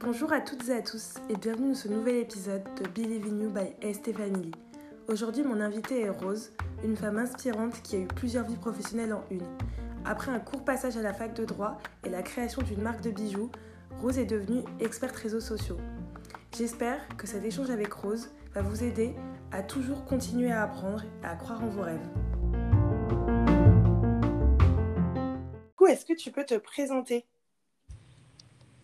Bonjour à toutes et à tous et bienvenue dans ce nouvel épisode de Believe in You by ST. Aujourd'hui, mon invitée est Rose, une femme inspirante qui a eu plusieurs vies professionnelles en une. Après un court passage à la fac de droit et la création d'une marque de bijoux, Rose est devenue experte réseaux sociaux. J'espère que cet échange avec Rose va vous aider à toujours continuer à apprendre et à croire en vos rêves. Est-ce que tu peux te présenter?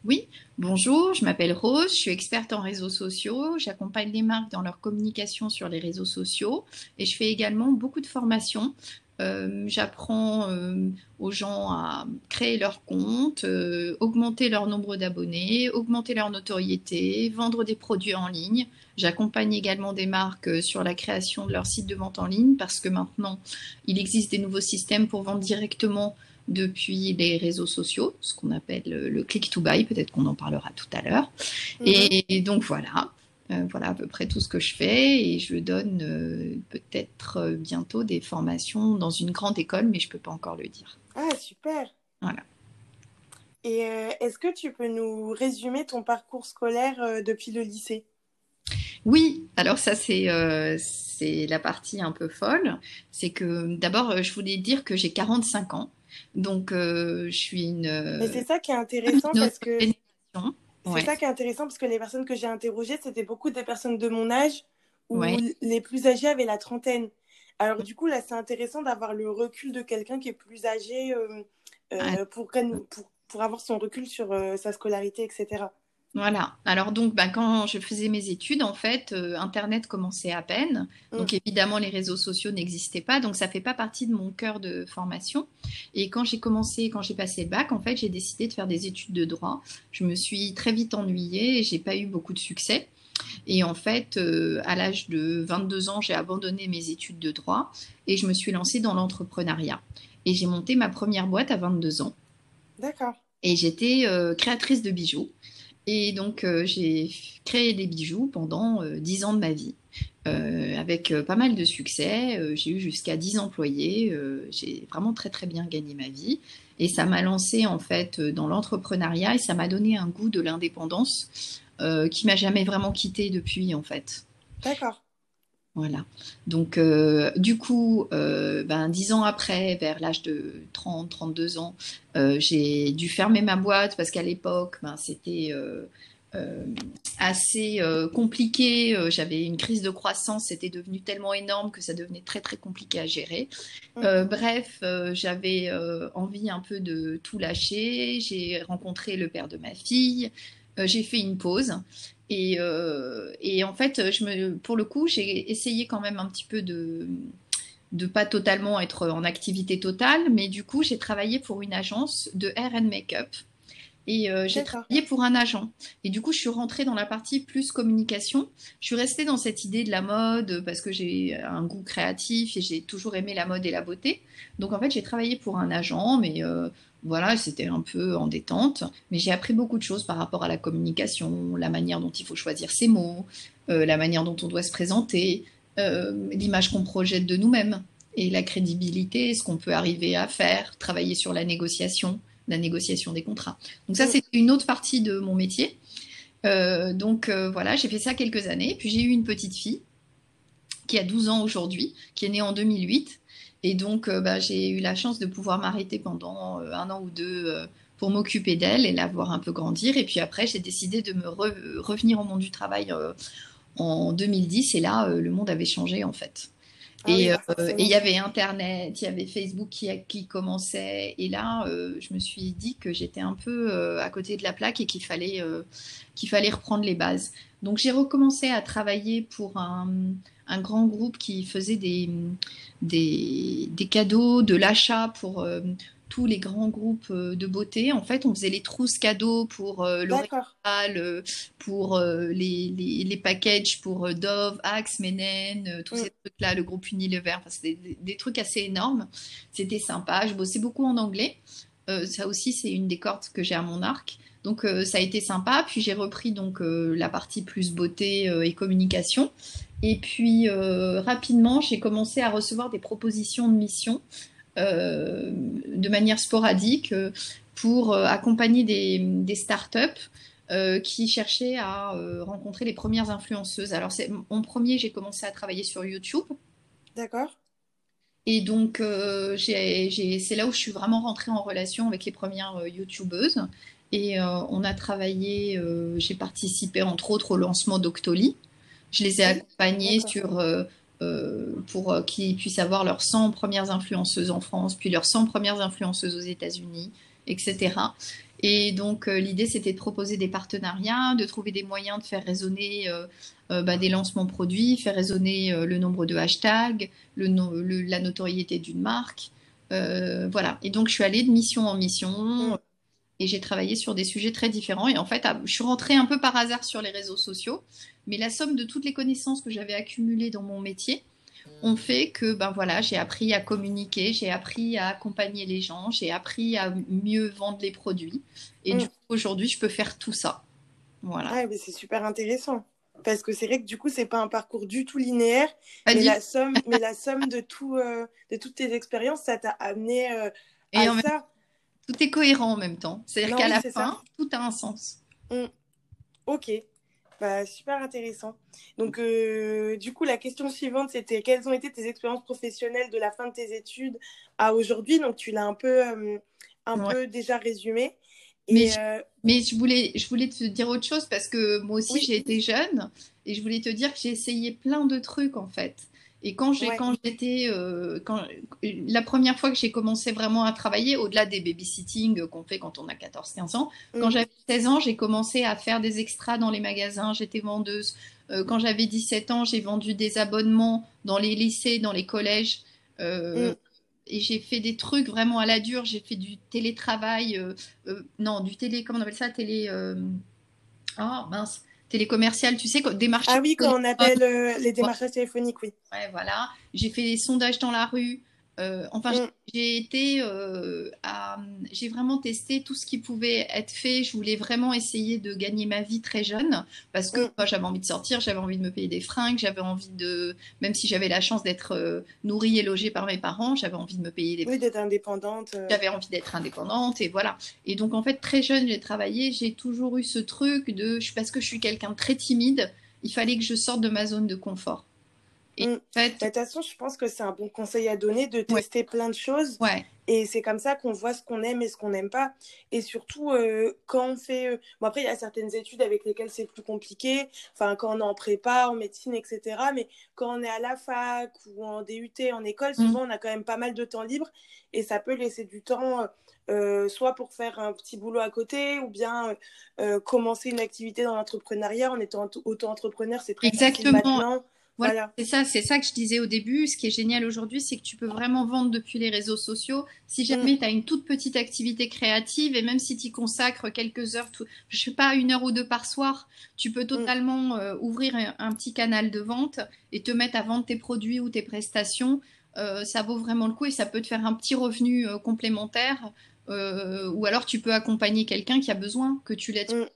Oui, bonjour, je m'appelle Rose, je suis experte en réseaux sociaux, j'accompagne les marques dans leur communication sur les réseaux sociaux et je fais également beaucoup de formations. Euh, j'apprends euh, aux gens à créer leur compte, euh, augmenter leur nombre d'abonnés, augmenter leur notoriété, vendre des produits en ligne. J'accompagne également des marques sur la création de leur site de vente en ligne parce que maintenant, il existe des nouveaux systèmes pour vendre directement depuis les réseaux sociaux, ce qu'on appelle le, click to buy, peut-être qu'on en parlera tout à l'heure. Mhm. Et, donc voilà, euh, voilà à peu près tout ce que je fais et je donne euh, peut-être euh, bientôt des formations dans une grande école, mais je ne peux pas encore le dire. Ah super. Voilà. Et est-ce que tu peux nous résumer ton parcours scolaire depuis le lycée? Oui, alors ça c'est c'est la partie un peu folle. C'est que d'abord je voulais dire que j'ai 45 ans. Donc, euh, je suis une. Mais c'est ça qui est intéressant parce que. C'est ça qui est intéressant parce que les personnes que j'ai interrogées, c'était beaucoup des personnes de mon âge ou les plus âgés avaient la trentaine. Alors, du coup, là, c'est intéressant d'avoir le recul de quelqu'un qui est plus âgé euh, euh, pour, pour, pour, avoir son recul sur sa scolarité, etc. Voilà. Alors donc, bah, quand je faisais mes études, en fait, euh, Internet commençait à peine. Mm. Donc évidemment, les réseaux sociaux n'existaient pas. Donc ça fait pas partie de mon cœur de formation. Et quand j'ai commencé, quand j'ai passé le bac, en fait, j'ai décidé de faire des études de droit. Je me suis très vite ennuyée et j'ai pas eu beaucoup de succès. Et en fait, euh, à l'âge de 22 ans, j'ai abandonné mes études de droit et je me suis lancée dans l'entrepreneuriat. Et j'ai monté ma première boîte à 22 ans. D'accord. Et j'étais euh, créatrice de bijoux. Et donc, euh, j'ai créé des bijoux pendant euh, dix ans de ma vie, euh, avec pas mal de succès. j'ai eu jusqu'à 10 employés. j'ai vraiment très, très bien gagné ma vie. Et ça m'a lancé, en fait, dans l'entrepreneuriat et ça m'a donné un goût de l'indépendance qui m'a jamais vraiment quitté depuis, en fait. D'accord. Voilà. Donc, euh, du coup, euh, ben, dix ans après, vers l'âge de 30, 32 ans, euh, j'ai dû fermer ma boîte parce qu'à l'époque, ben, c'était assez compliqué. J'avais une crise de croissance, c'était devenu tellement énorme que ça devenait très, très compliqué à gérer. Mmh. bref, j'avais envie un peu de tout lâcher. J'ai rencontré le père de ma fille. j'ai fait une pause euh, et, en fait, je me, pour le coup, j'ai essayé quand même un petit peu de de pas totalement être en activité totale, mais du coup, j'ai travaillé pour une agence de hair and make-up. Et euh, j'ai travaillé pour un agent. Et du coup, je suis rentrée dans la partie plus communication. Je suis restée dans cette idée de la mode parce que j'ai un goût créatif et j'ai toujours aimé la mode et la beauté. Donc en fait, j'ai travaillé pour un agent, mais euh, voilà, c'était un peu en détente, mais j'ai appris beaucoup de choses par rapport à la communication, la manière dont il faut choisir ses mots, euh, la manière dont on doit se présenter, euh, l'image qu'on projette de nous-mêmes et la crédibilité, ce qu'on peut arriver à faire, travailler sur la négociation, la négociation des contrats. Donc ça, c'est une autre partie de mon métier. Euh, donc voilà, j'ai fait ça quelques années. Puis j'ai eu une petite fille qui a 12 ans aujourd'hui, qui est née en 2008 et donc, euh, bah, j'ai eu la chance de pouvoir m'arrêter pendant euh, un an ou deux euh, pour m'occuper d'elle et la voir un peu grandir. Et puis après, j'ai décidé de me revenir au monde du travail en 2010. Et là, le monde avait changé en fait. Ah et il y avait Internet, il y avait Facebook qui, qui commençait. Et là, je me suis dit que j'étais un peu à côté de la plaque et qu'il fallait, qu'il fallait reprendre les bases. Donc j'ai recommencé à travailler pour un, un grand groupe qui faisait des, des, cadeaux, de l'achat pour euh, tous les grands groupes euh, de beauté. En fait, on faisait les trousses cadeaux pour euh, L'Oréal, pour les, les, packages pour Dove, Axe, Menen, tous mm. ces trucs-là, le groupe Unilever. Enfin, c'était des, trucs assez énormes. C'était sympa. Je bossais beaucoup en anglais. ça aussi, c'est une des cordes que j'ai à mon arc. Donc ça a été sympa. Puis j'ai repris donc la partie plus beauté et communication. Et puis euh, rapidement, j'ai commencé à recevoir des propositions de mission de manière sporadique pour accompagner des, des startups qui cherchaient à rencontrer les premières influenceuses. Alors, mon premier, j'ai commencé à travailler sur YouTube. D'accord. Et donc, euh, c'est là où je suis vraiment rentrée en relation avec les premières euh, YouTubeuses. Et euh, on a travaillé, j'ai participé entre autres au lancement d'Octoly. Je les ai accompagnées sur, pour qu'ils puissent avoir leurs 100 premières influenceuses en France, puis leurs 100 premières influenceuses aux États-Unis, etc. Et donc, l'idée, c'était de proposer des partenariats, de trouver des moyens de faire résonner euh, bah, des lancements produits, faire résonner euh, le nombre de hashtags, le, la notoriété d'une marque. Euh, voilà. Et donc, je suis allée de mission en mission et j'ai travaillé sur des sujets très différents. Et en fait, ah, je suis rentrée un peu par hasard sur les réseaux sociaux, mais la somme de toutes les connaissances que j'avais accumulées dans mon métier ont fait que ben voilà, j'ai appris à communiquer, j'ai appris à accompagner les gens, j'ai appris à mieux vendre les produits. Et du mm. coup, aujourd'hui, je peux faire tout ça. Voilà. mais c'est super intéressant parce que c'est vrai que du coup, c'est pas un parcours du tout linéaire, mais la, somme, mais la somme de, tout, euh, de toutes tes expériences, ça t'a amené euh, à ça. Tout est cohérent en même temps. C'est-à-dire qu'à la fin, tout a un sens. Mmh. Ok, bah, super intéressant. Donc, euh, du coup, la question suivante, c'était quelles ont été tes expériences professionnelles de la fin de tes études à aujourd'hui? Donc, tu l'as un peu, un peu déjà résumé. Mais, euh, mais je, voulais, je voulais te dire autre chose parce que moi aussi j'ai été jeune et je voulais te dire que j'ai essayé plein de trucs en fait. Et quand j'ai quand j'étais euh, quand la première fois que j'ai commencé vraiment à travailler au-delà des babysitting qu'on fait quand on a 14 15 ans, quand mm. j'avais 16 ans, j'ai commencé à faire des extras dans les magasins, j'étais vendeuse. Euh, quand j'avais 17 ans, j'ai vendu des abonnements dans les lycées, dans les collèges. Mm et j'ai fait des trucs vraiment à la dure. J'ai fait du télétravail, euh, euh, non, du télé, comment on appelle ça, télé, euh, oh mince, télécommercial, tu sais, des marchés. Ah oui, quand on appelle les démarchages téléphoniques, oui. Ouais, voilà. J'ai fait des sondages dans la rue. Euh, enfin, mm. j'ai été, euh, j'ai vraiment testé tout ce qui pouvait être fait. Je voulais vraiment essayer de gagner ma vie très jeune parce que mm. moi, j'avais envie de sortir, j'avais envie de me payer des fringues, j'avais envie de, même si j'avais la chance d'être euh, nourrie et logée par mes parents, j'avais envie de me payer des. Oui, d'être indépendante. J'avais envie d'être indépendante et voilà. Et donc en fait, très jeune, j'ai travaillé. J'ai toujours eu ce truc de, parce que je suis quelqu'un de très timide, il fallait que je sorte de ma zone de confort. Et mm. bah, De toute façon, je pense que c'est un bon conseil à donner de tester plein de choses. Ouais. Et c'est comme ça qu'on voit ce qu'on aime et ce qu'on n'aime pas. Et surtout, euh, quand on fait. Euh, bon, après, il y a certaines études avec lesquelles c'est plus compliqué. Enfin, quand on est en prépa, en médecine, etc. Mais quand on est à la fac ou en DUT, en école, mm. souvent, on a quand même pas mal de temps libre. Et ça peut laisser du temps. Euh, soit pour faire un petit boulot à côté ou bien commencer une activité dans l'entrepreneuriat en étant auto-entrepreneur, c'est très Exactement. maintenant. Voilà, c'est ça, c'est ça que je disais au début. Ce qui est génial aujourd'hui, c'est que tu peux vraiment vendre depuis les réseaux sociaux. Si jamais mm. tu as une toute petite activité créative et même si tu y consacres quelques heures, tout, je sais pas, une heure ou deux par soir, tu peux mm. totalement euh, ouvrir un, petit canal de vente et te mettre à vendre tes produits ou tes prestations. Euh, ça vaut vraiment le coup et ça peut te faire un petit revenu euh, complémentaire. Ou alors tu peux accompagner quelqu'un qui a besoin que tu l'aides mm.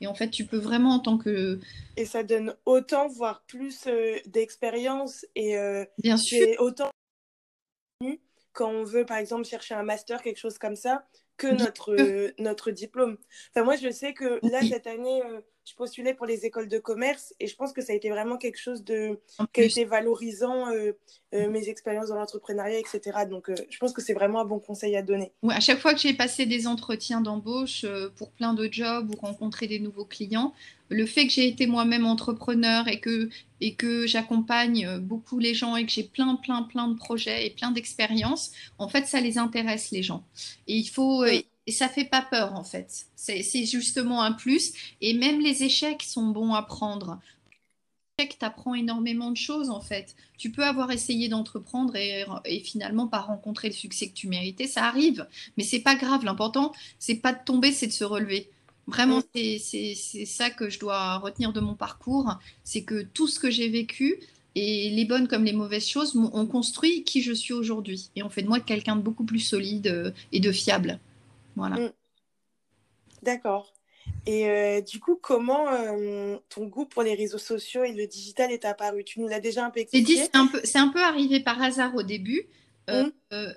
Et en fait, tu peux vraiment en tant que... Et ça donne autant, voire plus euh, d'expérience et euh, Bien sûr. autant quand on veut, par exemple, chercher un master, quelque chose comme ça, que notre, euh, notre diplôme. Enfin, moi, je sais que là, cette année, je postulais pour les écoles de commerce et je pense que ça a été vraiment quelque chose de, qui a été valorisant euh, euh, mes expériences dans l'entrepreneuriat, etc. Donc, euh, je pense que c'est vraiment un bon conseil à donner. Ouais, à chaque fois que j'ai passé des entretiens d'embauche pour plein de jobs ou rencontré des nouveaux clients, le fait que j'ai été moi-même entrepreneur et que, et que j'accompagne beaucoup les gens et que j'ai plein, plein, plein de projets et plein d'expériences, en fait, ça les intéresse, les gens. Et il faut, et ça fait pas peur en fait. C'est justement un plus. Et même les échecs sont bons à prendre. L'échec t'apprend énormément de choses en fait. Tu peux avoir essayé d'entreprendre et, finalement pas rencontrer le succès que tu méritais. Ça arrive, mais c'est pas grave. L'important, c'est pas de tomber, c'est de se relever. Vraiment, mm. c'est ça que je dois retenir de mon parcours. C'est que tout ce que j'ai vécu, et les bonnes comme les mauvaises choses, ont construit qui je suis aujourd'hui. Et on fait de moi quelqu'un de beaucoup plus solide euh, et de fiable. Voilà. Mm. D'accord. Et euh, du coup, comment euh, ton goût pour les réseaux sociaux et le digital est apparu? Tu nous l'as déjà un peu expliqué. C'est un peu, c'est un peu arrivé par hasard au début. Mmh.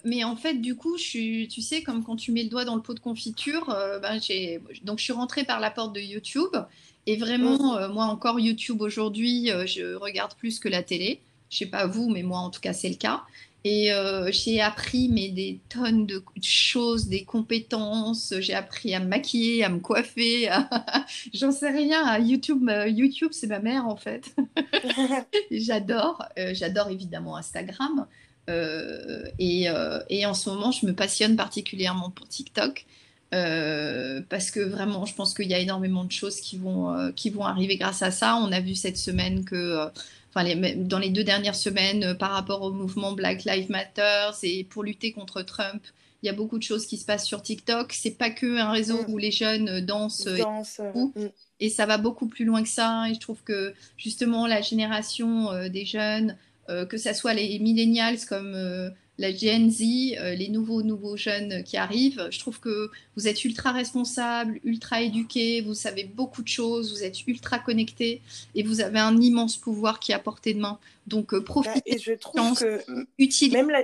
mais en fait, du coup, je suis, tu sais, comme quand tu mets le doigt dans le pot de confiture, ben, donc je suis rentrée par la porte de YouTube. Et vraiment, mmh. moi encore, YouTube aujourd'hui, je regarde plus que la télé. Je sais pas vous, mais moi en tout cas, c'est le cas. Et euh, j'ai appris mais des tonnes de choses, des compétences. J'ai appris à me maquiller, à me coiffer. J'en sais rien. YouTube, euh, YouTube, c'est ma mère en fait. j'adore. Euh, j'adore évidemment Instagram. Et, et, en ce moment, je me passionne particulièrement pour TikTok. parce que vraiment, je pense qu'il y a énormément de choses qui vont, qui vont arriver grâce à ça. On a vu cette semaine que enfin dans les deux dernières semaines euh, par rapport au mouvement Black Lives Matter et pour lutter contre Trump. Il y a beaucoup de choses qui se passent sur TikTok. C'est pas que un réseau mm. où les jeunes euh, dansent. et, mm. et, ça va beaucoup plus loin que ça. Et je trouve que justement la génération euh, des jeunes, que ce soit les millennials comme la Gen Z, euh, les nouveaux, nouveaux jeunes qui arrivent. Je trouve que vous êtes ultra responsable, ultra éduqué, vous savez beaucoup de choses, vous êtes ultra connecté et vous avez un immense pouvoir qui est à portée de main. Donc euh, profitez bah, et je trouve que utilisez même la,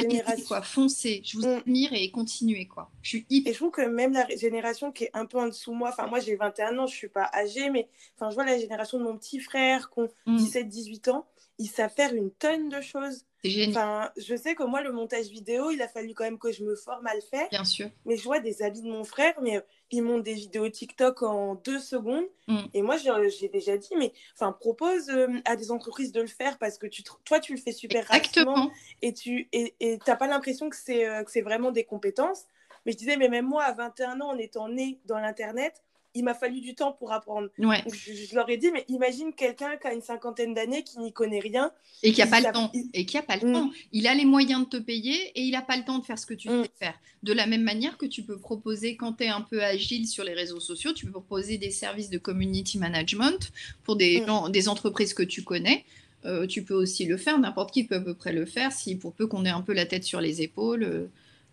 génération... quoi, foncez. Je vous mm. admire et continuez quoi. Je suis hyper... Et je trouve que même la génération qui est un peu en dessous moi, enfin moi j'ai 21 ans, je suis pas âgée, mais enfin je vois la génération de mon petit frère qui ont 17-18 mm. ans, ils savent faire une tonne de choses Enfin, je sais que moi, le montage vidéo, il a fallu quand même que je me forme à le faire. Bien sûr. Mais je vois des amis de mon frère, mais euh, ils montent des vidéos TikTok en deux secondes. Mm. Et moi, j'ai déjà dit, mais enfin, propose euh, à des entreprises de le faire parce que tu, toi, tu le fais super rapidement. Et tu et, n'as pas l'impression que c'est euh, vraiment des compétences. Mais je disais, mais même moi, à 21 ans, en étant né dans l'Internet, il m'a fallu du temps pour apprendre. Je, leur ai dit, mais imagine quelqu'un qui a une cinquantaine d'années, qui n'y connaît rien. Et qui n'a pas le temps. Et qui a pas le mm. temps. Il a les moyens de te payer et il n'a pas le temps de faire ce que tu veux mm. faire. De la même manière que tu peux proposer, quand tu es un peu agile sur les réseaux sociaux, tu peux proposer des services de community management pour des, mm. des entreprises que tu connais. Euh, tu peux aussi le faire, n'importe qui peut à peu près le faire, si pour peu qu'on ait un peu la tête sur les épaules, euh,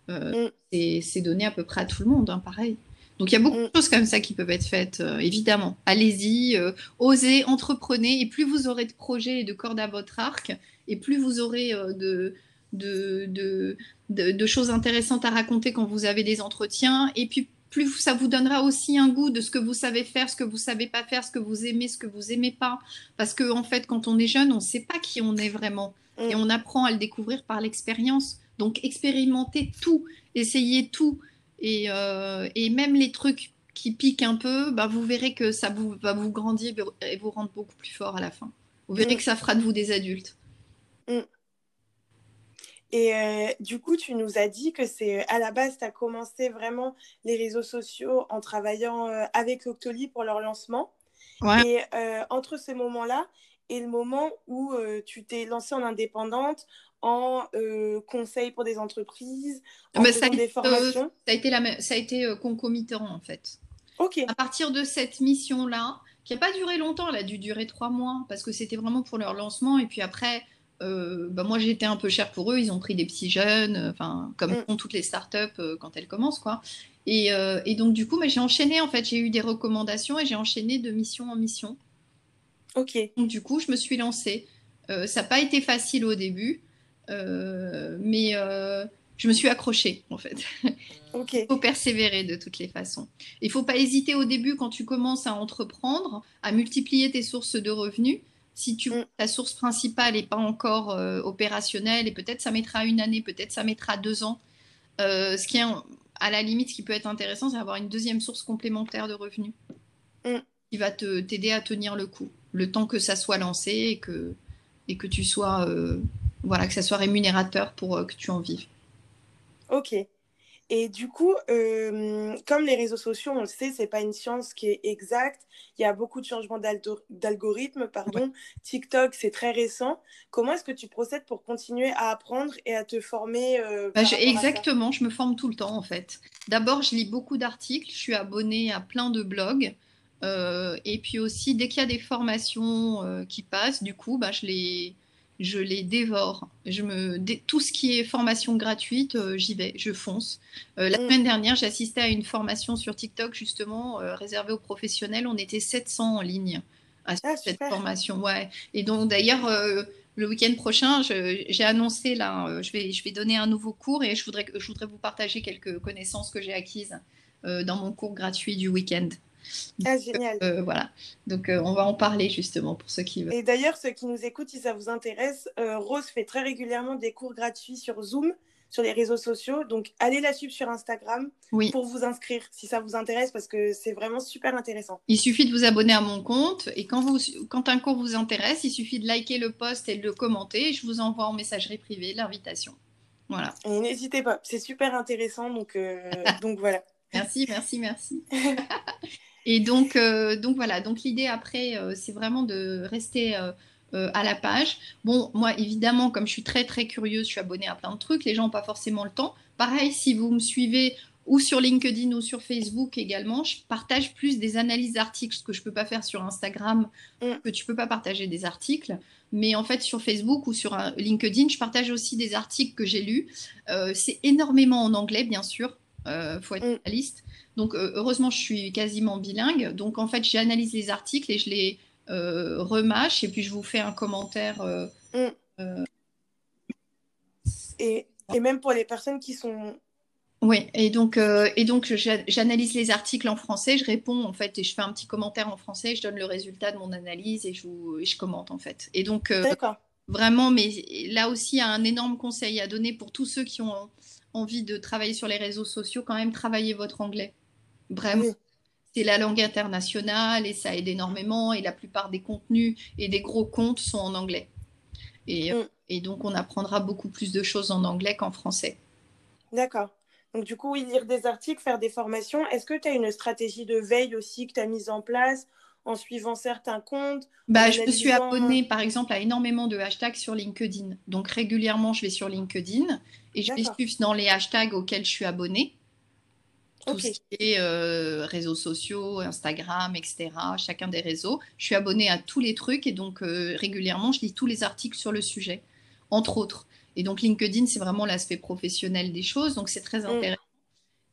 euh c'est donné à peu près à tout le monde, hein, pareil. Donc il y a beaucoup de mm. choses comme ça qui peuvent être faites, euh, évidemment. Allez-y, euh, osez, entreprenez, et plus vous aurez de projets et de cordes à votre arc, et plus vous aurez euh, de, de, de, choses intéressantes à raconter quand vous avez des entretiens, et puis plus ça vous donnera aussi un goût de ce que vous savez faire, ce que vous savez pas faire, ce que vous aimez, ce que vous aimez pas. Parce que en fait, quand on est jeune, on ne sait pas qui on est vraiment, mm. et on apprend à le découvrir par l'expérience. Donc expérimentez tout, essayez tout. Euh, et, même les trucs qui piquent un peu, bah, vous verrez que ça vous, va vous grandir et vous rendre beaucoup plus fort à la fin. Vous verrez mm. que ça fera de vous des adultes. Mm. Et euh, du coup, tu nous as dit que c'est à la base, tu as commencé vraiment les réseaux sociaux en travaillant euh, avec Octoly pour leur lancement. Et entre ce moment-là et le moment où tu t'es lancée en indépendante, en euh, conseil pour des entreprises, en ça, des formations ça a été, la ça a été euh, concomitant en fait. Ok. À partir de cette mission-là, qui n'a pas duré longtemps, elle a dû durer trois mois parce que c'était vraiment pour leur lancement. Et puis après, euh, bah moi j'étais un peu cher pour eux. Ils ont pris des petits jeunes, enfin comme mm. font toutes les startups quand elles commencent quoi. Et, et donc du coup, j'ai enchaîné en fait. J'ai eu des recommandations et j'ai enchaîné de mission en mission. Ok. Donc du coup, je me suis lancée. ça n'a pas été facile au début. Euh, mais euh, je me suis accrochée en fait. Il faut persévérer de toutes les façons. Il ne faut pas hésiter au début quand tu commences à entreprendre, à multiplier tes sources de revenus. Si tu, mm. ta source principale n'est pas encore euh, opérationnelle, et peut-être ça mettra une année, peut-être ça mettra deux ans. ce qui est à la limite, ce qui peut être intéressant, c'est d'avoir une deuxième source complémentaire de revenus mm. qui va t'aider à tenir le coup, le temps que ça soit lancé et que, et que tu sois voilà, que ça soit rémunérateur pour euh, que tu en vives. Ok. Et du coup, euh, comme les réseaux sociaux, on le sait, c'est pas une science qui est exacte. Il y a beaucoup de changements d'algorithmes. Pardon. TikTok, c'est très récent. Comment est-ce que tu procèdes pour continuer à apprendre et à te former euh, bah, Exactement, je me forme tout le temps en fait. D'abord, je lis beaucoup d'articles. Je suis abonnée à plein de blogs. et puis aussi, dès qu'il y a des formations qui passent, du coup, bah, je les je les dévore. Je me, tout ce qui est formation gratuite, euh, j'y vais, je fonce. Euh, la mm. semaine dernière, j'assistais à une formation sur TikTok, justement, euh, réservée aux professionnels. On était 700 en ligne à ah, cette formation. Ouais. Et donc, d'ailleurs, le week-end prochain, j'ai annoncé là, je vais, je vais donner un nouveau cours et je voudrais, je voudrais vous partager quelques connaissances que j'ai acquises dans mon cours gratuit du week-end. Ah, génial. voilà. Donc, on va en parler justement pour ceux qui veulent. Et d'ailleurs, ceux qui nous écoutent, si ça vous intéresse, Rose fait très régulièrement des cours gratuits sur Zoom sur les réseaux sociaux. Donc, allez la suivre sur Instagram pour vous inscrire si ça vous intéresse parce que c'est vraiment super intéressant. Il suffit de vous abonner à mon compte et quand, vous, quand un cours vous intéresse, il suffit de liker le post et de le commenter. Et je vous envoie en messagerie privée l'invitation. Voilà. Et n'hésitez pas, c'est super intéressant. Donc, euh, donc voilà. Merci, merci, merci. et donc, euh, donc voilà, donc l'idée après, euh, c'est vraiment de rester euh, à la page. Bon, moi, évidemment, comme je suis très très curieuse, je suis abonnée à plein de trucs. Les gens n'ont pas forcément le temps. Pareil, si vous me suivez ou sur LinkedIn ou sur Facebook également, je partage plus des analyses d'articles, ce que je ne peux pas faire sur Instagram, mm. que tu ne peux pas partager des articles. Mais en fait, sur Facebook ou sur LinkedIn, je partage aussi des articles que j'ai lus. Euh, c'est énormément en anglais, bien sûr. Il faut être mm. Donc, heureusement, je suis quasiment bilingue. Donc, en fait, j'analyse les articles et je les, euh, remâche et puis je vous fais un commentaire. Euh, mm. euh, et, et, même pour les personnes qui sont. Oui, et donc, et donc j'analyse les articles en français, je réponds en fait et je fais un petit commentaire en français, je donne le résultat de mon analyse et je, et je commente en fait. Et donc, vraiment, mais là aussi, il y a un énorme conseil à donner pour tous ceux qui ont envie de travailler sur les réseaux sociaux, quand même, travailler votre anglais. Vraiment c'est la langue internationale et ça aide énormément. Et la plupart des contenus et des gros comptes sont en anglais. Et, mm. et donc, on apprendra beaucoup plus de choses en anglais qu'en français. D'accord. Donc, du coup, lire des articles, faire des formations. Est-ce que tu as une stratégie de veille aussi que tu as mise en place en suivant certains comptes bah, Je me suis abonnée, par exemple, à énormément de hashtags sur LinkedIn. Donc, régulièrement, je vais sur LinkedIn et je vais suivre dans les hashtags auxquels je suis abonnée tout ce qui est euh, réseaux sociaux, Instagram, etc., chacun des réseaux. Je suis abonnée à tous les trucs et donc euh, régulièrement, je lis tous les articles sur le sujet, entre autres. Et donc LinkedIn, c'est vraiment l'aspect professionnel des choses, donc c'est très mm. intéressant.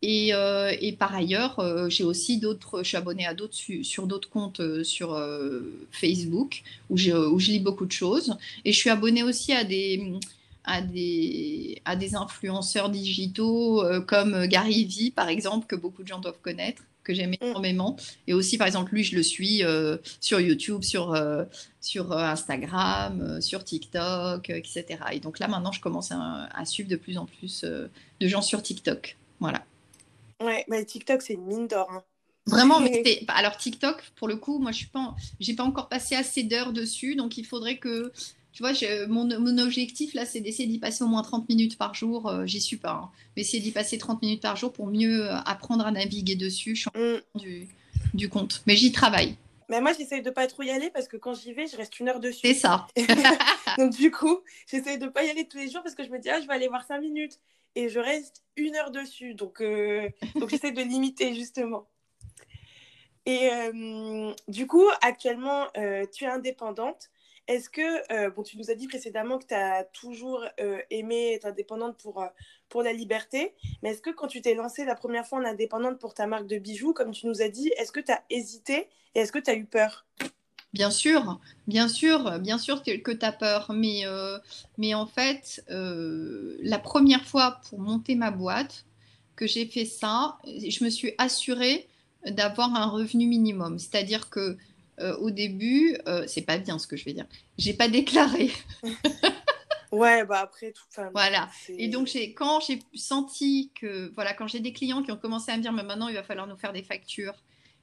Et, euh, et, par ailleurs, j'ai aussi d'autres, je suis abonnée à d'autres sur d'autres comptes sur Facebook où je lis beaucoup de choses. Et je suis abonnée aussi à des, à des, à des influenceurs digitaux euh, comme Gary Vee, par exemple, que beaucoup de gens doivent connaître, que j'aime mm. énormément. Et aussi, par exemple, lui, je le suis euh, sur YouTube, sur, euh, sur Instagram, sur TikTok, etc. Et donc là, maintenant, je commence à, suivre de plus en plus de gens sur TikTok. Voilà. Ouais, mais TikTok, c'est une mine d'or. Hein. Vraiment, mais alors TikTok, pour le coup, moi, je suis pas, j'ai pas encore passé assez d'heures dessus, donc il faudrait que tu vois, mon, objectif là, c'est d'essayer d'y passer au moins 30 minutes par jour. Euh, j'y suis pas, hein. mais essayer d'y passer 30 minutes par jour pour mieux euh, apprendre à naviguer dessus. Je suis mm. du, du compte, mais j'y travaille. Mais moi, j'essaye de pas trop y aller parce que quand j'y vais, je reste une heure dessus. C'est ça. Donc, du coup, j'essaye de pas y aller tous les jours parce que je me dis, ah, je vais aller voir 5 minutes. Et je reste une heure dessus. Donc, euh... donc j'essaie de limiter justement. Et euh, du coup, actuellement, tu es indépendante. Est-ce que, euh, bon, tu nous as dit précédemment que tu as toujours euh, aimé être indépendante pour, euh, pour la liberté, mais est-ce que quand tu t'es lancée la première fois en indépendante pour ta marque de bijoux, comme tu nous as dit, est-ce que tu as hésité et est-ce que tu as eu peur? Bien sûr, bien sûr, bien sûr que, tu as peur, mais, mais en fait, la première fois pour monter ma boîte, que j'ai fait ça, je me suis assurée d'avoir un revenu minimum. C'est-à-dire que euh, au début, euh, c'est pas bien ce que je vais dire. J'ai pas déclaré. ouais, bah après tout. Voilà. Et donc quand j'ai senti que voilà, quand j'ai des clients qui ont commencé à me dire, mais maintenant il va falloir nous faire des factures.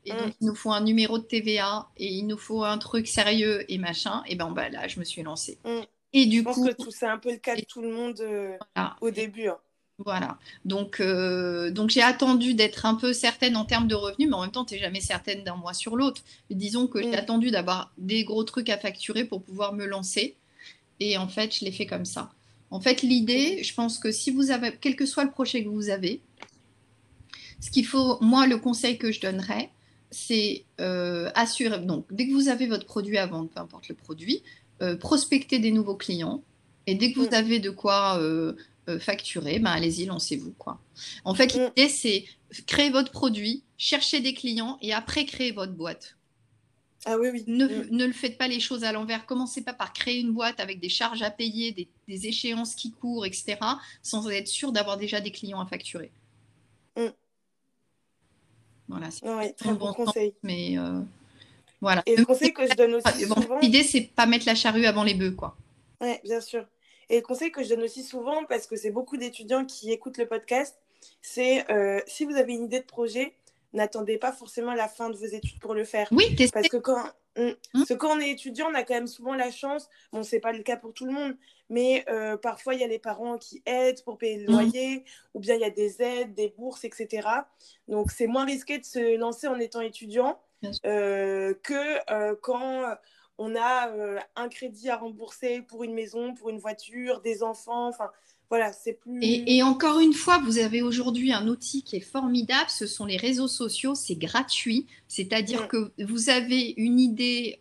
Et donc, mm. il nous faut un numéro de TVA et il nous faut un truc sérieux et machin. Et ben bah, là, je me suis lancée. Mm. Et du je pense que c'est un peu le cas de tout le monde euh, au début. Hein. Voilà. Donc, euh, donc j'ai attendu d'être un peu certaine en termes de revenus, mais en même temps, tu n'es jamais certaine d'un mois sur l'autre. Disons que j'ai mm. attendu d'avoir des gros trucs à facturer pour pouvoir me lancer. Et en fait, je l'ai fait comme ça. En fait, l'idée, je pense que si vous avez, quel que soit le projet que vous avez, ce qu'il faut, moi, le conseil que je donnerais, c'est euh, assurer. Donc, dès que vous avez votre produit à vendre, peu importe le produit, euh, prospecter des nouveaux clients. Et dès que vous mm. avez de quoi euh, facturer, ben allez-y, lancez-vous. quoi. En fait, mm. l'idée, c'est créer votre produit, chercher des clients et après créer votre boîte. Ah oui, oui. Ne, mm. ne, le faites pas les choses à l'envers. Commencez pas par créer une boîte avec des charges à payer, des, des échéances qui courent, etc., sans être sûr d'avoir déjà des clients à facturer. Mm. Voilà, c'est un très bon, conseil. mais euh, voilà. Et le conseil que je donne aussi souvent... L'idée, c'est pas mettre la charrue avant les bœufs, quoi. Oui, bien sûr. Et le conseil que je donne aussi souvent, parce que c'est beaucoup d'étudiants qui écoutent le podcast, c'est euh, si vous avez une idée de projet, n'attendez pas forcément la fin de vos études pour le faire. Oui, Parce que quand, hein quand on est étudiant, on a quand même souvent la chance, bon, c'est pas le cas pour tout le monde, mais euh, parfois il y a les parents qui aident pour payer le mmh. loyer, ou bien il y a des aides, des bourses, etc. Donc c'est moins risqué de se lancer en étant étudiant euh, que euh, quand on a un crédit à rembourser pour une maison, pour une voiture, des enfants, enfin voilà, c'est plus. Et, encore une fois, vous avez aujourd'hui un outil qui est formidable, ce sont les réseaux sociaux, c'est gratuit, c'est-à-dire mmh. que vous avez une idée,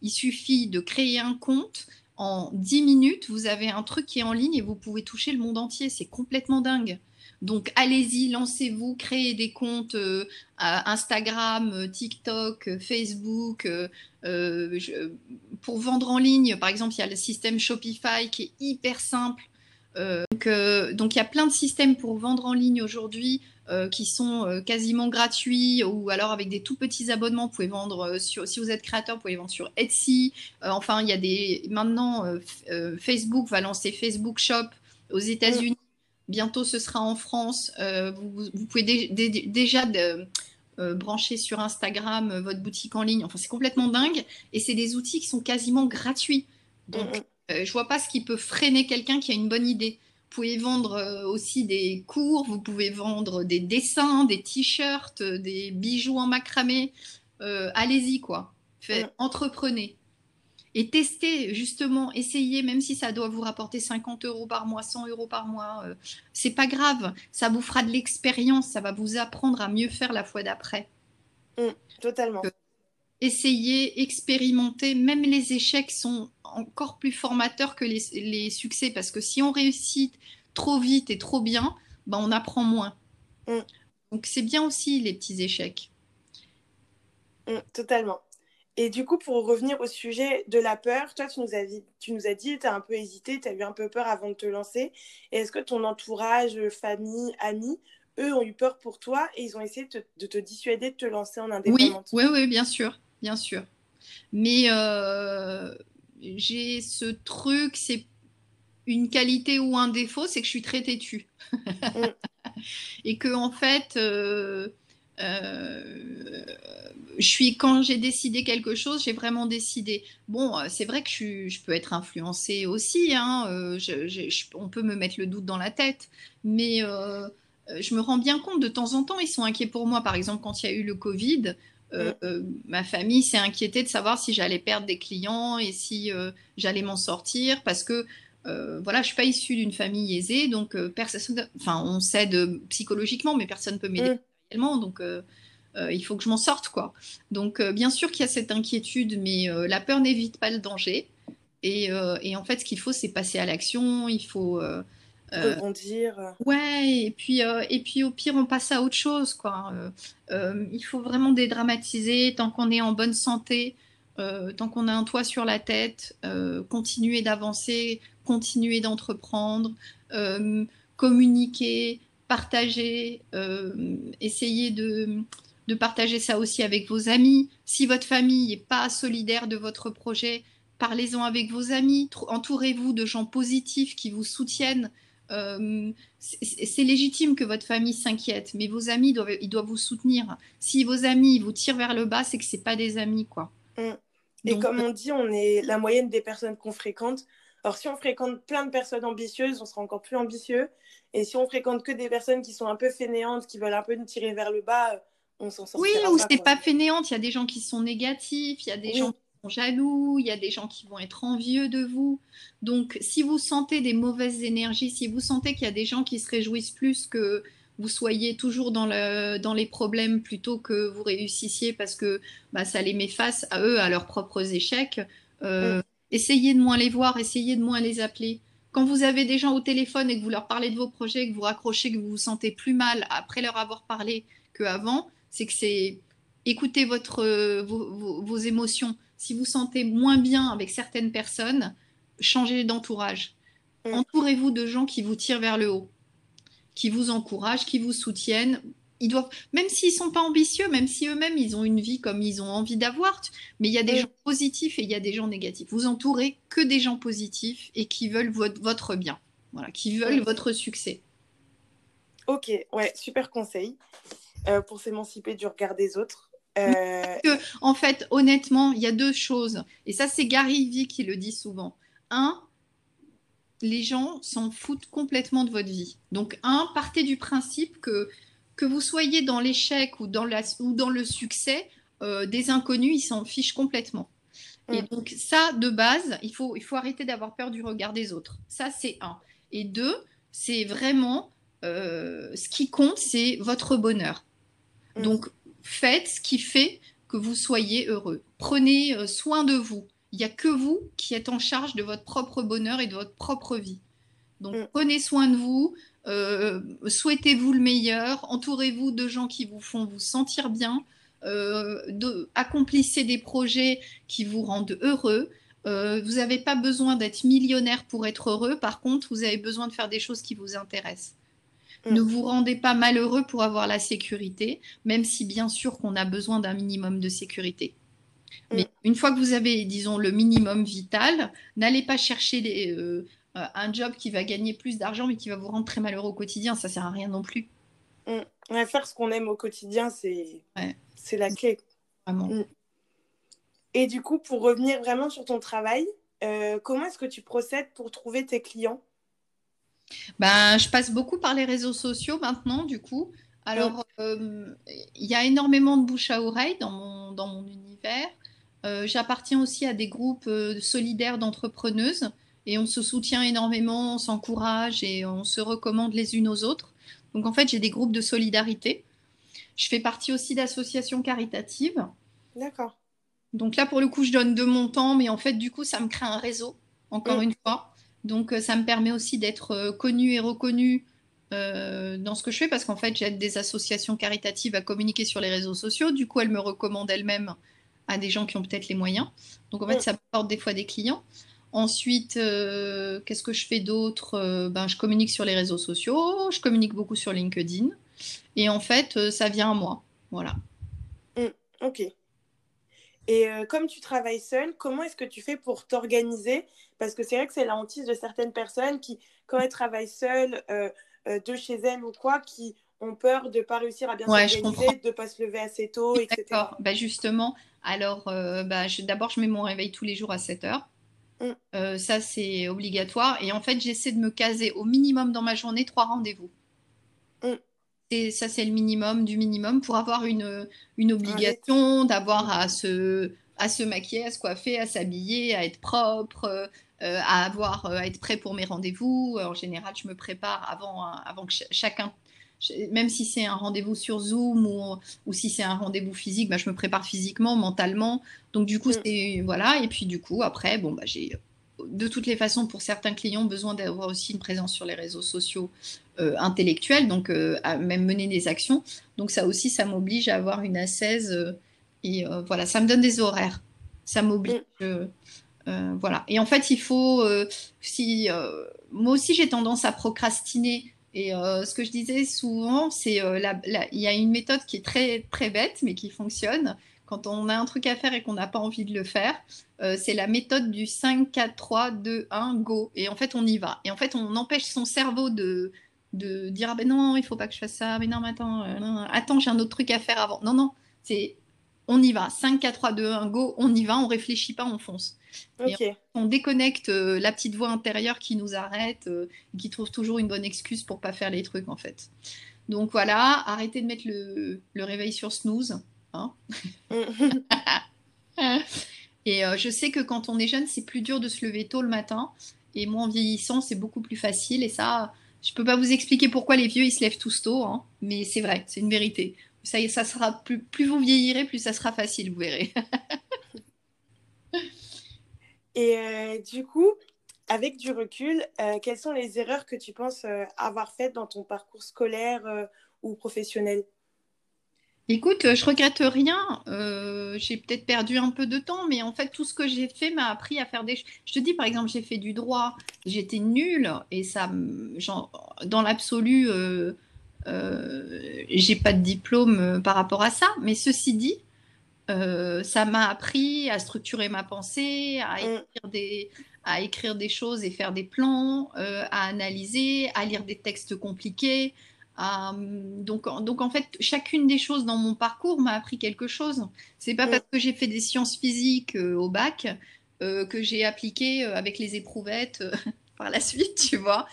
il suffit de créer un compte, en 10 minutes, vous avez un truc qui est en ligne et vous pouvez toucher le monde entier. C'est complètement dingue. Donc allez-y, lancez-vous, créez des comptes euh, Instagram, euh, TikTok, euh, Facebook. pour vendre en ligne, par exemple, il y a le système Shopify qui est hyper simple. donc, il y a plein de systèmes pour vendre en ligne aujourd'hui. Qui sont quasiment gratuits ou alors avec des tout petits abonnements. Si vous êtes créateur, vous pouvez vendre sur Etsy. enfin, il y a des maintenant Facebook va lancer Facebook Shop aux États-Unis. Bientôt, ce sera en France. Vous, pouvez déjà brancher sur Instagram votre boutique en ligne. Enfin, c'est complètement dingue. Et c'est des outils qui sont quasiment gratuits. Donc, je vois pas ce qui peut freiner quelqu'un qui a une bonne idée. Vous pouvez vendre euh, aussi des cours, vous pouvez vendre des dessins, des t-shirts, euh, des bijoux en macramé. Euh, allez-y, quoi. Entreprenez. Et testez, justement, essayez, même si ça doit vous rapporter 50 euros par mois, 100 euros par mois, c'est pas grave. Ça vous fera de l'expérience, ça va vous apprendre à mieux faire la fois d'après. Mmh, totalement. essayez, expérimentez. Même les échecs sont encore plus formateur que les, succès parce que si on réussit trop vite et trop bien, ben on apprend moins. Mm. Donc c'est bien aussi les petits échecs. Mm, totalement. Et du coup, pour revenir au sujet de la peur, toi, tu nous as dit, tu nous as dit, tu as un peu hésité, tu as eu un peu peur avant de te lancer. Est-ce que ton entourage, famille, amis, eux ont eu peur pour toi et ils ont essayé de te, dissuader de te lancer en indépendante? Oui, oui, oui, bien sûr, bien sûr. Mais euh, j'ai ce truc, c'est une qualité ou un défaut, c'est que je suis très têtue. et que en fait, euh, euh, je suis quand j'ai décidé quelque chose, j'ai vraiment décidé. Bon, euh, c'est vrai que je, peux être influencée aussi. Hein, on peut me mettre le doute dans la tête, mais je me rends bien compte de temps en temps, ils sont inquiets pour moi. Par exemple, quand il y a eu le Covid, euh, euh, ma famille s'est inquiétée de savoir si j'allais perdre des clients et si euh, j'allais m'en sortir parce que voilà, je suis pas issue d'une famille aisée, donc personne, enfin, on s'aide psychologiquement, mais personne ne peut m'aider réellement, donc il faut que je m'en sorte, quoi. Donc, bien sûr qu'il y a cette inquiétude, mais la peur n'évite pas le danger. Et, et en fait, ce qu'il faut, c'est passer à l'action. Il faut euh, rebondir. ouais, et puis, euh, et puis au pire, on passe à autre chose. Quoi. Euh, il faut vraiment dédramatiser tant qu'on est en bonne santé, tant qu'on a un toit sur la tête, continuer d'avancer, continuer d'entreprendre, communiquer, partager, essayer de, de partager ça aussi avec vos amis. Si votre famille n'est pas solidaire de votre projet, parlez-en avec vos amis, entourez-vous de gens positifs qui vous soutiennent. Euh, c'est légitime que votre famille s'inquiète, mais vos amis doivent, ils doivent vous soutenir. Si vos amis vous tirent vers le bas, c'est que c'est pas des amis, quoi. Mm. Et comme euh, on dit, on est la moyenne des personnes qu'on fréquente. Alors, si on fréquente plein de personnes ambitieuses, on sera encore plus ambitieux. Et si on fréquente que des personnes qui sont un peu fainéantes, qui veulent un peu nous tirer vers le bas, on s'en sort. Oui, ou c'est pas fainéante. Il y a des gens qui sont négatifs, il y a des gens jaloux, il y a des gens qui vont être envieux de vous. Donc, si vous sentez des mauvaises énergies, si vous sentez qu'il y a des gens qui se réjouissent plus que vous soyez toujours dans, le, dans les problèmes plutôt que vous réussissiez parce que bah, ça les met face à eux, à leurs propres échecs, euh, mm. essayez de moins les voir, essayez de moins les appeler. Quand vous avez des gens au téléphone et que vous leur parlez de vos projets, que vous raccrochez, que vous vous sentez plus mal après leur avoir parlé qu'avant, c'est que c'est écoutez votre, vos, émotions. Si vous sentez moins bien avec certaines personnes, changez d'entourage. Mm. Entourez-vous de gens qui vous tirent vers le haut, qui vous encouragent, qui vous soutiennent. Ils doivent, même s'ils sont pas ambitieux, même si eux-mêmes ils ont une vie comme ils ont envie d'avoir, mais il y a des gens positifs et il y a des gens négatifs. Vous entourez que des gens positifs et qui veulent votre, bien, voilà, qui veulent votre succès. Ok, ouais, super conseil euh, pour s'émanciper du regard des autres. Euh, en fait, honnêtement, il y a deux choses. Et ça, c'est Gary Vee qui le dit souvent. Un, les gens s'en foutent complètement de votre vie. Donc, un, partez du principe que que vous soyez dans l'échec ou, dans la, ou dans le succès, euh, des inconnus, ils s'en fichent complètement. Et mm. donc, ça, de base, il faut, il faut arrêter d'avoir peur du regard des autres. Ça, c'est un. Et deux, c'est vraiment euh, ce qui compte, c'est votre bonheur. Mm. Donc, faites ce qui fait que vous soyez heureux. Prenez euh, soin de vous. Il n'y a que vous qui êtes en charge de votre propre bonheur et de votre propre vie. Donc, mm. prenez soin de vous, euh, souhaitez-vous le meilleur, entourez-vous de gens qui vous font vous sentir bien, accomplissez des projets qui vous rendent heureux. vous n'avez pas besoin d'être millionnaire pour être heureux, par contre, vous avez besoin de faire des choses qui vous intéressent. Mm. Ne vous rendez pas malheureux pour avoir la sécurité, même si bien sûr qu'on a besoin d'un minimum de sécurité. Mm. Mais une fois que vous avez, disons, le minimum vital, n'allez pas chercher euh, un job qui va gagner plus d'argent mais qui va vous rendre très malheureux au quotidien. Ça sert à rien non plus. Mm. faire ce qu'on aime au quotidien, c'est c'est la clé. Vraiment. Et du coup, pour revenir vraiment sur ton travail, euh, comment est-ce que tu procèdes pour trouver tes clients? Ben, je passe beaucoup par les réseaux sociaux maintenant, du coup. Alors, euh, il y a énormément de bouche à oreille dans mon, dans mon univers. Euh, j'appartiens aussi à des groupes euh, solidaires d'entrepreneuses et on se soutient énormément, on s'encourage et on se recommande les unes aux autres. Donc, en fait, j'ai des groupes de solidarité. Je fais partie aussi d'associations caritatives. D'accord. Donc là, pour le coup, je donne de mon temps, mais en fait, du coup, ça me crée un réseau, encore une fois. Donc, euh, ça me permet aussi d'être euh, connue et reconnue euh, dans ce que je fais parce qu'en fait, j'aide des associations caritatives à communiquer sur les réseaux sociaux. Du coup, elles me recommandent elles-mêmes à des gens qui ont peut-être les moyens. Donc, en fait, ça porte des fois des clients. Ensuite, qu'est-ce que je fais d'autre ben, Je communique sur les réseaux sociaux, je communique beaucoup sur LinkedIn. Et en fait, ça vient à moi. Voilà. Mmh, ok. Et euh, comme tu travailles seule, comment est-ce que tu fais pour t'organiser? Parce que c'est vrai que c'est la hantise de certaines personnes qui, quand elles travaillent seules, euh, euh, de chez elles ou quoi, qui ont peur de ne pas réussir à bien s'organiser, de ne pas se lever assez tôt, etc. D'accord, bah justement, alors bah, d'abord, je mets mon réveil tous les jours à 7 heures. Mm. ça, c'est obligatoire. Et en fait, j'essaie de me caser au minimum dans ma journée trois rendez-vous. Mm. Et ça, c'est le minimum du minimum pour avoir une, une obligation d'avoir à se, à se maquiller, à se coiffer, à s'habiller, à être propre, euh, à, avoir, euh, à être prêt pour mes rendez-vous. En général, je me prépare avant, avant que chacun, même si c'est un rendez-vous sur Zoom ou, ou si c'est un rendez-vous physique, bah, je me prépare physiquement, mentalement. Donc, du coup, mm. c'est. Voilà. Et puis, du coup, après, bon, bah, j'ai de toutes les façons, pour certains clients, besoin d'avoir aussi une présence sur les réseaux sociaux euh, intellectuels, donc euh, à même mener des actions. Donc ça aussi, ça m'oblige à avoir une assaise euh, et voilà, ça me donne des horaires. Ça m'oblige. Mm. voilà. Et en fait, il faut, si moi aussi j'ai tendance à procrastiner. Et ce que je disais souvent, c'est il y a une méthode qui est très très bête, mais qui fonctionne quand on a un truc à faire et qu'on n'a pas envie de le faire, euh, c'est la méthode du 5, 4, 3, 2, 1, go. Et en fait, on y va. Et en fait, on empêche son cerveau de, de dire Ah ben non, il faut pas que je fasse ça. Mais non, mais attends, euh, attends j'ai un autre truc à faire avant. Non, non, c'est on y va. 5, 4, 3, 2, 1, go. On y va, on réfléchit pas, on fonce. On, déconnecte euh, la petite voix intérieure qui nous arrête, qui trouve toujours une bonne excuse pour pas faire les trucs, en fait. Donc voilà, arrêtez de mettre le, le réveil sur snooze. Hein. et euh, je sais que quand on est jeune, c'est plus dur de se lever tôt le matin. Et moi, en vieillissant, c'est beaucoup plus facile. Et ça, je peux pas vous expliquer pourquoi les vieux, ils se lèvent tous tôt. Hein. mais c'est vrai, c'est une vérité. Ça, ça sera plus, plus vous vieillirez, plus ça sera facile, vous verrez. et euh, du coup, avec du recul, euh, quelles sont les erreurs que tu penses avoir faites dans ton parcours scolaire ou professionnel? Écoute, je regrette rien. Euh, j'ai peut-être perdu un peu de temps, mais en fait, tout ce que j'ai fait m'a appris à faire des. Je te dis, par exemple, j'ai fait du droit, j'étais nulle et ça, genre, dans l'absolu, euh, euh, j'ai pas de diplôme euh, par rapport à ça. Mais ceci dit, ça m'a appris à structurer ma pensée, à mm. écrire des, à écrire des choses et faire des plans, à analyser, à lire des textes compliqués. Euh, donc, donc, en fait, chacune des choses dans mon parcours m'a appris quelque chose. C'est pas parce que j'ai fait des sciences physiques euh, au bac euh, que j'ai appliqué avec les éprouvettes par la suite, tu vois.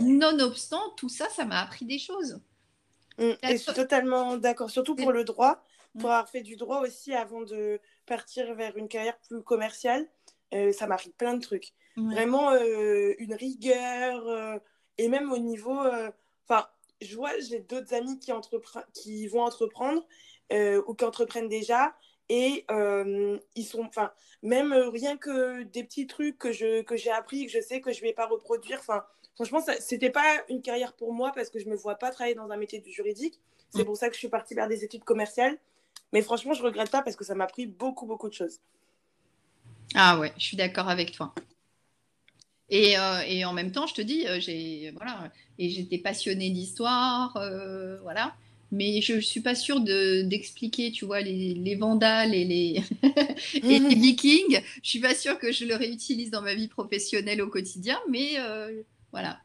Nonobstant, tout ça, ça m'a appris des choses. Mm, je suis totalement d'accord, surtout pour le droit, mm. Pour avoir fait du droit aussi avant de partir vers une carrière plus commerciale, ça m'a plein de trucs. Vraiment une rigueur et même au niveau, enfin je vois, j'ai d'autres amis qui, qui vont entreprendre euh, ou qui entreprennent déjà. Et euh, ils sont, enfin, même rien que des petits trucs que, je, que j'ai appris, que je sais que je ne vais pas reproduire. Enfin, franchement, ce n'était pas une carrière pour moi parce que je ne me vois pas travailler dans un métier du juridique. C'est mm. pour ça que je suis partie vers des études commerciales. Mais franchement, je ne regrette pas parce que ça m'a appris beaucoup, beaucoup de choses. Ah ouais, je suis d'accord avec toi. Et, euh, et, en même temps, je te dis, euh, j'ai voilà, et j'étais passionnée d'histoire, euh, voilà. Mais je, ne suis pas sûre d'expliquer, tu vois, les, les, vandales et les, et les mhm. vikings. Je suis pas sûre que je le réutilise dans ma vie professionnelle au quotidien, mais voilà.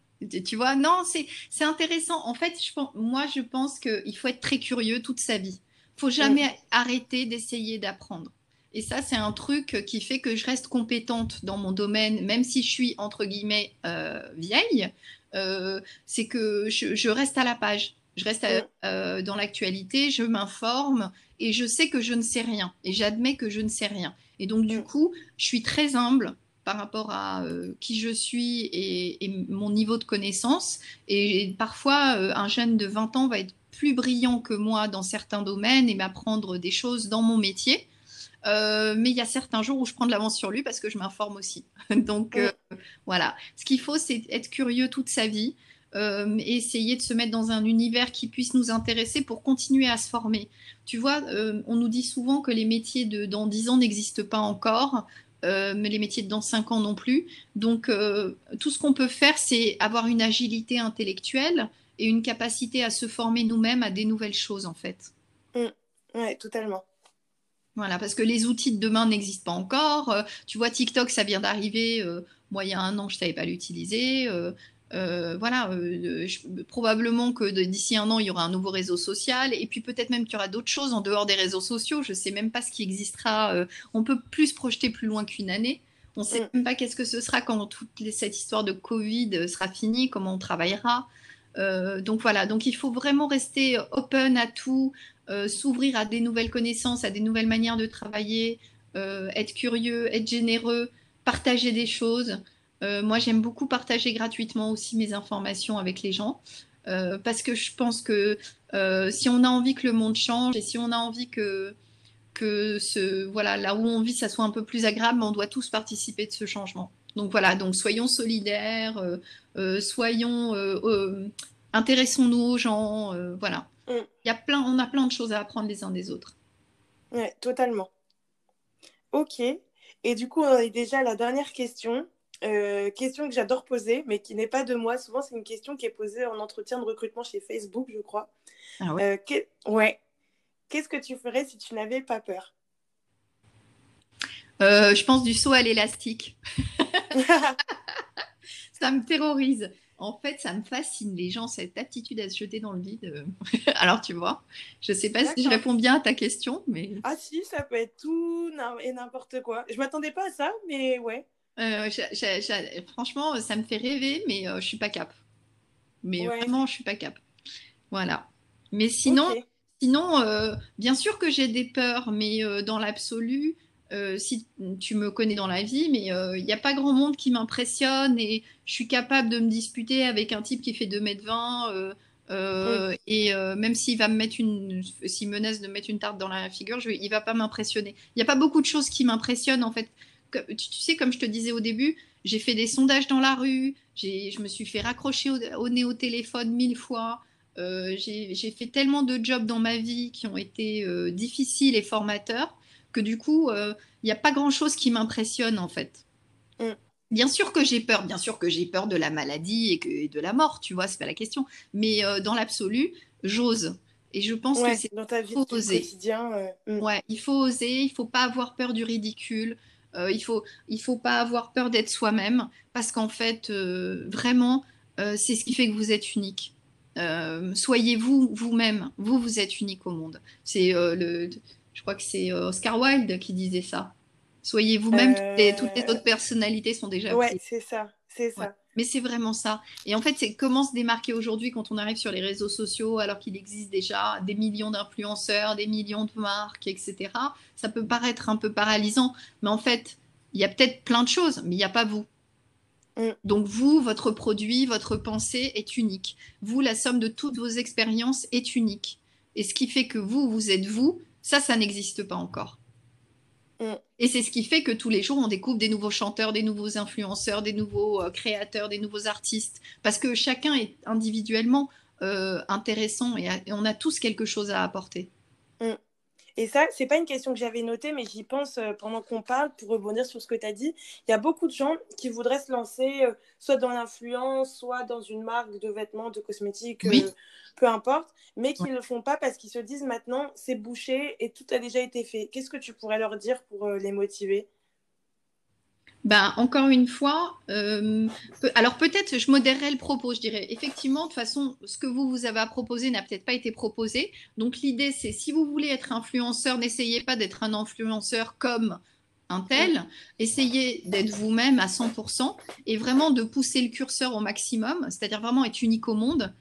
Tu vois, non, c'est intéressant. En fait, je pense, moi, je pense qu'il faut être très curieux toute sa vie. Faut jamais arrêter d'essayer d'apprendre. Et ça, c'est un truc qui fait que je reste compétente dans mon domaine, même si je suis, entre guillemets, euh, vieille. Euh, c'est que je, reste à la page. Je reste euh, dans l'actualité, je m'informe et je sais que je ne sais rien. Et j'admets que je ne sais rien. Et donc, du coup, je suis très humble par rapport à qui je suis et, mon niveau de connaissance. Et, parfois, un jeune de 20 ans va être plus brillant que moi dans certains domaines et m'apprendre des choses dans mon métier. Euh, mais il y a certains jours où je prends de l'avance sur lui parce que je m'informe aussi. Donc euh, voilà, ce qu'il faut, c'est être curieux toute sa vie. Euh, et essayer de se mettre dans un univers qui puisse nous intéresser pour continuer à se former. Tu vois, on nous dit souvent que les métiers de dans 10 ans n'existent pas encore, mais les métiers de dans 5 ans non plus. Donc, tout ce qu'on peut faire, c'est avoir une agilité intellectuelle et une capacité à se former nous-mêmes à des nouvelles choses, en fait. Mmh. Oui, totalement. Voilà, parce que les outils de demain n'existent pas encore. Euh, tu vois, TikTok, ça vient d'arriver. Euh, moi, il y a un an, je ne savais pas l'utiliser. Euh, voilà, probablement que d'ici un an, il y aura un nouveau réseau social. Et puis peut-être même qu'il y aura d'autres choses en dehors des réseaux sociaux. Je ne sais même pas ce qui existera. on peut plus se projeter plus loin qu'une année. On ne sait mm. même pas qu'est-ce que ce sera quand toute cette histoire de Covid sera finie, comment on travaillera. donc voilà, donc il faut vraiment rester open à tout, euh, s'ouvrir à des nouvelles connaissances, à des nouvelles manières de travailler, euh, être curieux, être généreux, partager des choses. Euh, moi, j'aime beaucoup partager gratuitement aussi mes informations avec les gens. parce que je pense que si on a envie que le monde change et si on a envie que, que ce, voilà, là où on vit, ça soit un peu plus agréable, on doit tous participer de ce changement. Donc voilà, donc soyons solidaires, soyons, intéressons-nous aux gens, voilà. Mm. Il y a plein, on a plein de choses à apprendre les uns des autres. Oui, totalement. Ok. Et du coup, on est déjà à la dernière question. Euh, question que j'adore poser, mais qui n'est pas de moi. Souvent, c'est une question qui est posée en entretien de recrutement chez Facebook, je crois. Ah ouais. Euh, ouais. Qu'est-ce que tu ferais si tu n'avais pas peur? Euh, Je pense du saut à l'élastique. Ça me terrorise. En fait, ça me fascine, les gens, cette aptitude à se jeter dans le vide. Alors, tu vois, je ne sais pas si je réponds bien à ta question, mais... Ah si, ça peut être tout et n'importe quoi. Je m'attendais pas à ça, mais ouais. Euh, franchement, ça me fait rêver, mais euh, je suis pas cap. Mais vraiment, je suis pas cap. Voilà. Mais sinon, sinon bien sûr que j'ai des peurs, mais dans l'absolu, euh, si tu me connais dans la vie, mais il euh, n'y a pas grand monde qui m'impressionne et je suis capable de me disputer avec un type qui fait 2m20 euh, et même s'il va me mettre une, s'il menace de mettre une tarte dans la figure, je, il va pas m'impressionner. Il n'y a pas beaucoup de choses qui m'impressionnent en fait. Tu, sais, comme je te disais au début, j'ai fait des sondages dans la rue, je me suis fait raccrocher au, nez au téléphone mille fois. j'ai fait tellement de jobs dans ma vie qui ont été difficiles et formateurs que du coup, il n'y a pas grand-chose qui m'impressionne en fait. Mm. Bien sûr que j'ai peur, bien sûr que j'ai peur de la maladie et, que, de la mort, tu vois, c'est pas la question. Mais dans l'absolu, j'ose. Et je pense que c'est dans ta vie, quotidien. Mm. Ouais, il faut oser, il faut pas avoir peur du ridicule. Euh, il faut il faut pas avoir peur d'être soi-même parce qu'en fait euh, vraiment euh, c'est ce qui fait que vous êtes unique. soyez vous vous-même, vous vous êtes unique au monde. C'est le je crois que c'est Oscar Wilde qui disait ça. Soyez vous-même, toutes, les autres personnalités sont déjà Ouais, c'est ça, c'est ça. Mais c'est vraiment ça. Et en fait, c'est comment se démarquer aujourd'hui quand on arrive sur les réseaux sociaux alors qu'il existe déjà des millions d'influenceurs, des millions de marques, etc. Ça peut paraître un peu paralysant, mais en fait, il y a peut-être plein de choses, mais il n'y a pas vous. Mm. Donc vous, votre produit, votre pensée est unique. Vous, la somme de toutes vos expériences est unique. Et ce qui fait que vous, vous êtes vous, ça, ça n'existe pas encore. Mm. Et c'est ce qui fait que tous les jours, on découvre des nouveaux chanteurs, des nouveaux influenceurs, des nouveaux euh, créateurs, des nouveaux artistes. Parce que chacun est individuellement euh, intéressant et, on a tous quelque chose à apporter. Et ça, c'est pas une question que j'avais notée, mais j'y pense euh, pendant qu'on parle pour rebondir sur ce que tu as dit. Il y a beaucoup de gens qui voudraient se lancer soit dans l'influence, soit dans une marque de vêtements, de cosmétiques, peu importe, mais qui ne le font pas parce qu'ils se disent maintenant c'est bouché et tout a déjà été fait. Qu'est-ce que tu pourrais leur dire pour euh, les motiver? Ben, encore une fois, euh, alors peut-être je modérerai le propos, je dirais. Effectivement, de toute façon, ce que vous vous avez à proposer n'a peut-être pas été proposé. Donc l'idée, c'est si vous voulez être influenceur, n'essayez pas d'être un influenceur comme un tel. Essayez d'être vous-même à 100% et vraiment de pousser le curseur au maximum, c'est-à-dire vraiment être unique au monde.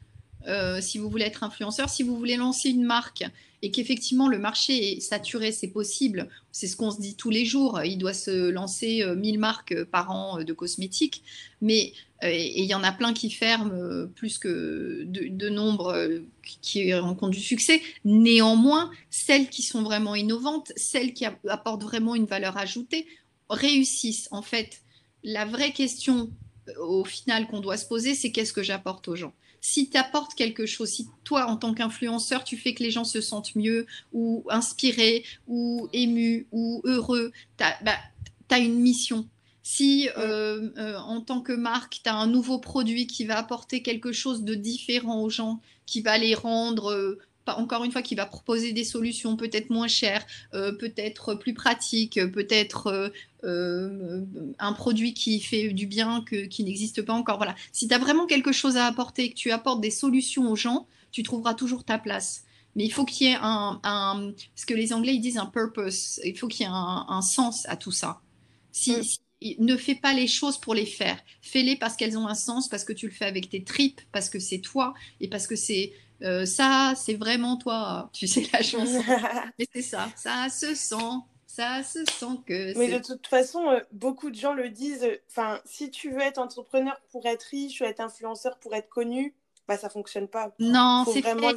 Euh, si vous voulez être influenceur, si vous voulez lancer une marque et qu'effectivement le marché est saturé, c'est possible. C'est ce qu'on se dit tous les jours. Il doit se lancer 1000 euh, marques par an euh, de cosmétiques, mais il y en a plein qui ferment plus que de, nombre qui rencontrent du succès. Néanmoins, celles qui sont vraiment innovantes, celles qui apportent vraiment une valeur ajoutée, réussissent. En fait, la vraie question au final qu'on doit se poser, c'est qu'est-ce que j'apporte aux gens? Si tu apportes quelque chose, si toi, en tant qu'influenceur, tu fais que les gens se sentent mieux ou inspirés ou émus ou heureux, tu as, bah, une mission. Si euh, euh, en tant que marque, tu as un nouveau produit qui va apporter quelque chose de différent aux gens, qui va les rendre euh, encore une fois, qui va proposer des solutions peut-être moins chères, euh, peut-être plus pratiques, peut-être euh, euh, un produit qui fait du bien que, qui n'existe pas encore. Voilà. Si tu as vraiment quelque chose à apporter, que tu apportes des solutions aux gens, tu trouveras toujours ta place. Mais il faut qu'il y ait un, ce que les Anglais ils disent un purpose. Il faut qu'il y ait un, sens à tout ça. Si, mm. ne fais pas les choses pour les faire. Fais-les parce qu'elles ont un sens, parce que tu le fais avec tes tripes, parce que c'est toi et parce que c'est euh, ça, c'est vraiment toi. Tu sais la chanson. Mais c'est ça. Ça se sent. Ça se sent que. Mais de toute façon, euh, beaucoup de gens le disent. Enfin, si tu veux être entrepreneur pour être riche ou être influenceur pour être connu, bah ça fonctionne pas. Non, c'est vraiment.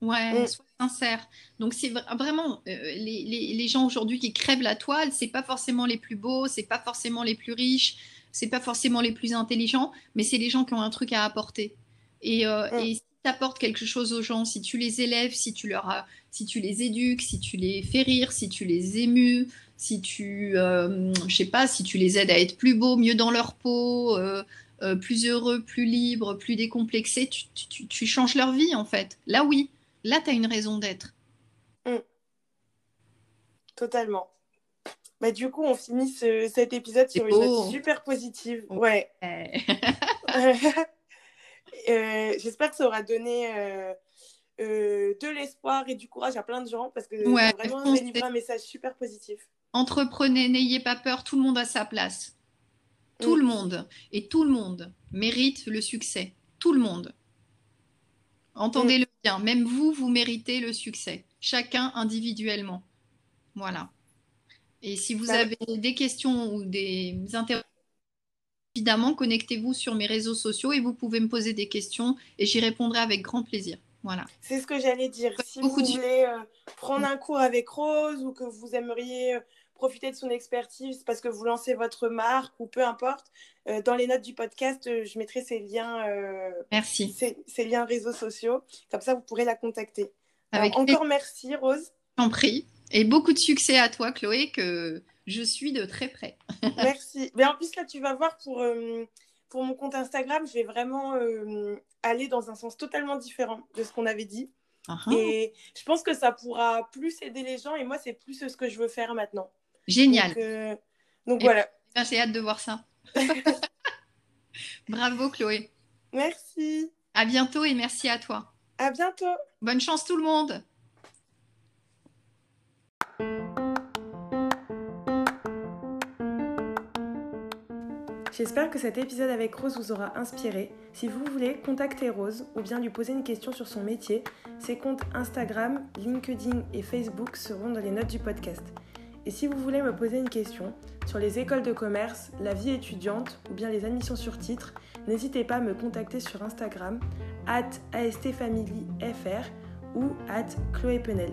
Ouais, mm. sois sincère. Donc c'est vraiment euh, les, les, les, gens aujourd'hui qui crèvent la toile, c'est pas forcément les plus beaux, c'est pas forcément les plus riches, c'est pas forcément les plus intelligents, mais c'est les gens qui ont un truc à apporter. Et, mm. et apportes quelque chose aux gens, si tu les élèves, si tu, leur si tu les éduques, si tu les fais rire, si tu les émus, si tu, euh, je sais pas, si tu les aides à être plus beaux, mieux dans leur peau, euh, euh, plus heureux, plus libres, plus décomplexés, tu, changes leur vie en fait. Là oui, là tu as une raison d'être. Mm. Totalement. Bah, du coup, on finit cet épisode sur une note super positive. Ouais. Euh, j'espère que ça aura donné euh, euh, de l'espoir et du courage à plein de gens parce que ouais, vraiment un message super positif. Entreprenez, n'ayez pas peur, tout le monde a sa place. Tout mm. le monde et tout le monde mérite le succès. Tout le monde. Entendez-le mm. bien, même vous, vous méritez le succès. Chacun individuellement. Voilà. Et si vous bah avez des questions ou des interrogations, évidemment, connectez-vous sur mes réseaux sociaux et vous pouvez me poser des questions et j'y répondrai avec grand plaisir. Voilà. C'est ce que j'allais dire. Si vous voulez euh, prendre un cours avec Rose ou que vous aimeriez euh, profiter de son expertise parce que vous lancez votre marque ou peu importe, euh, dans les notes du podcast, je mettrai ses liens, merci. Ces, liens réseaux sociaux. Comme ça, vous pourrez la contacter. encore merci, Rose. T'en prie. Et beaucoup de succès à toi, Chloé, que je suis de très près. merci. Mais en plus, là, tu vas voir pour pour mon compte Instagram, je vais vraiment aller dans un sens totalement différent de ce qu'on avait dit. Et je pense que ça pourra plus aider les gens. Et moi, c'est plus ce que je veux faire maintenant. Génial. Donc, euh, voilà. Ben, j'ai hâte de voir ça. Bravo, Chloé. Merci. À bientôt et merci à toi. À bientôt. Bonne chance, tout le monde. J'espère que cet épisode avec Rose vous aura inspiré. Si vous voulez, contacter Rose ou bien lui poser une question sur son métier. Ses comptes Instagram, LinkedIn et Facebook seront dans les notes du podcast. Et si vous voulez me poser une question sur les écoles de commerce, la vie étudiante ou bien les admissions sur titre, n'hésitez pas à me contacter sur Instagram at astfamilyfr ou at Chloé Penel.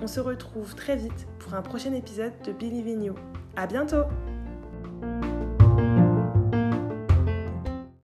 On se retrouve très vite pour un prochain épisode de Believe in You. À bientôt!